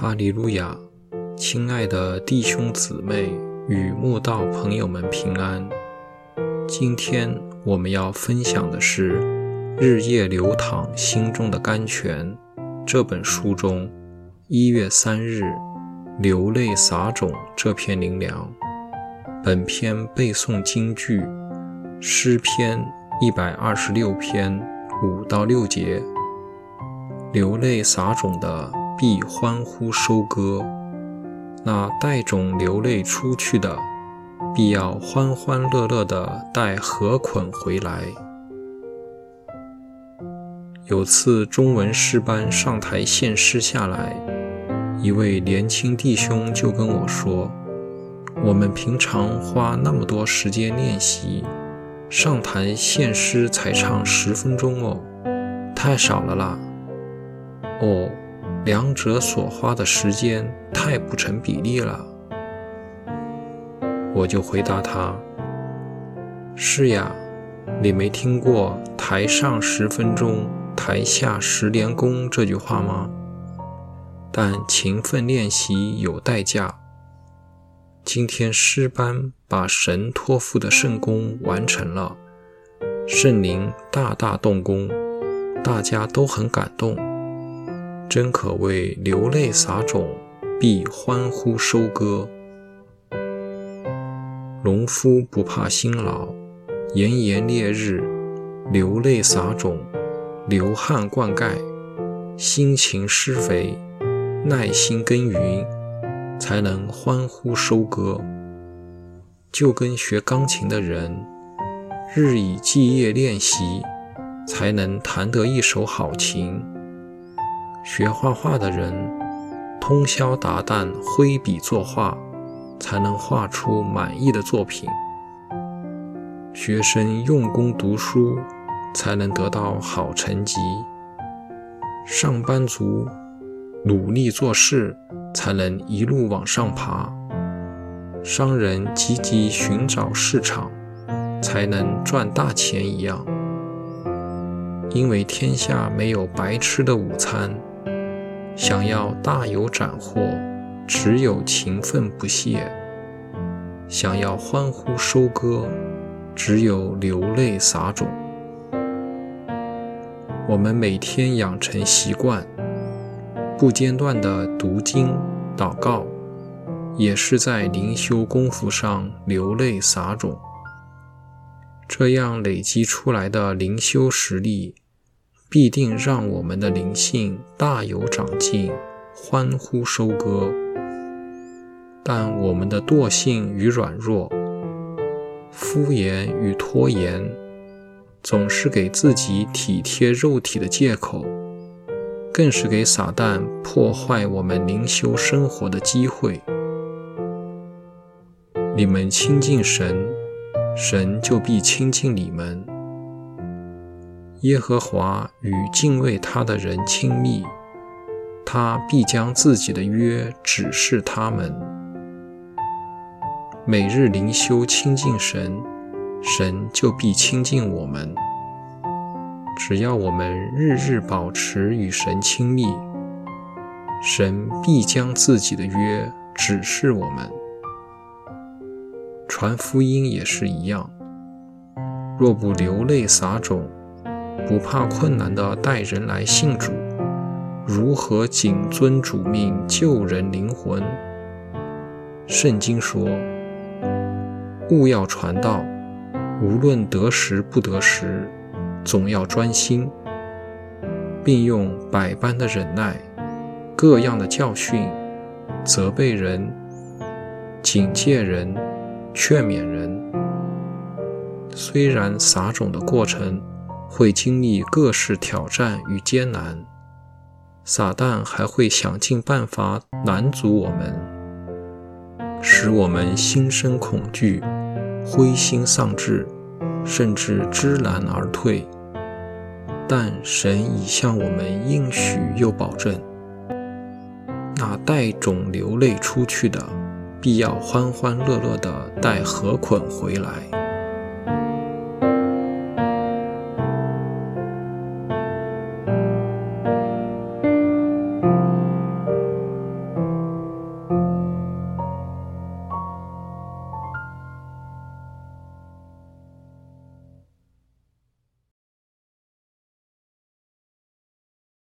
哈利路亚！亲爱的弟兄姊妹与慕道朋友们平安。今天我们要分享的是《日夜流淌心中的甘泉》这本书中一月三日“流泪撒种”这篇灵粮。本篇背诵京剧诗篇一百二十六篇五到六节。流泪撒种的。必欢呼收割，那带种流泪出去的，必要欢欢乐乐的带禾捆回来。有次中文诗班上台献诗下来，一位年轻弟兄就跟我说：“我们平常花那么多时间练习，上台献诗才唱十分钟哦，太少了啦。”哦。两者所花的时间太不成比例了，我就回答他：“是呀，你没听过‘台上十分钟，台下十年功’这句话吗？但勤奋练习有代价。今天诗班把神托付的圣功完成了，圣灵大大动工，大家都很感动。”真可谓流泪撒种，必欢呼收割。农夫不怕辛劳，炎炎烈日，流泪撒种，流汗灌溉，辛勤施肥，耐心耕耘，才能欢呼收割。就跟学钢琴的人，日以继夜练习，才能弹得一手好琴。学画画的人，通宵达旦挥笔作画，才能画出满意的作品。学生用功读书，才能得到好成绩。上班族努力做事，才能一路往上爬。商人积极寻找市场，才能赚大钱一样。因为天下没有白吃的午餐。想要大有斩获，只有勤奋不懈；想要欢呼收割，只有流泪撒种。我们每天养成习惯，不间断的读经、祷告，也是在灵修功夫上流泪撒种。这样累积出来的灵修实力。必定让我们的灵性大有长进，欢呼收割。但我们的惰性与软弱、敷衍与拖延，总是给自己体贴肉体的借口，更是给撒旦破坏我们灵修生活的机会。你们亲近神，神就必亲近你们。耶和华与敬畏他的人亲密，他必将自己的约指示他们。每日灵修亲近神，神就必亲近我们。只要我们日日保持与神亲密，神必将自己的约指示我们。传福音也是一样，若不流泪撒种。不怕困难的带人来信主，如何谨遵主命救人灵魂？圣经说：“勿要传道，无论得时不得时，总要专心，并用百般的忍耐、各样的教训，责备人、警戒人、劝勉人。虽然撒种的过程。”会经历各式挑战与艰难，撒旦还会想尽办法拦阻我们，使我们心生恐惧、灰心丧志，甚至知难而退。但神已向我们应许又保证，那带种流泪出去的，必要欢欢乐乐的带禾捆回来。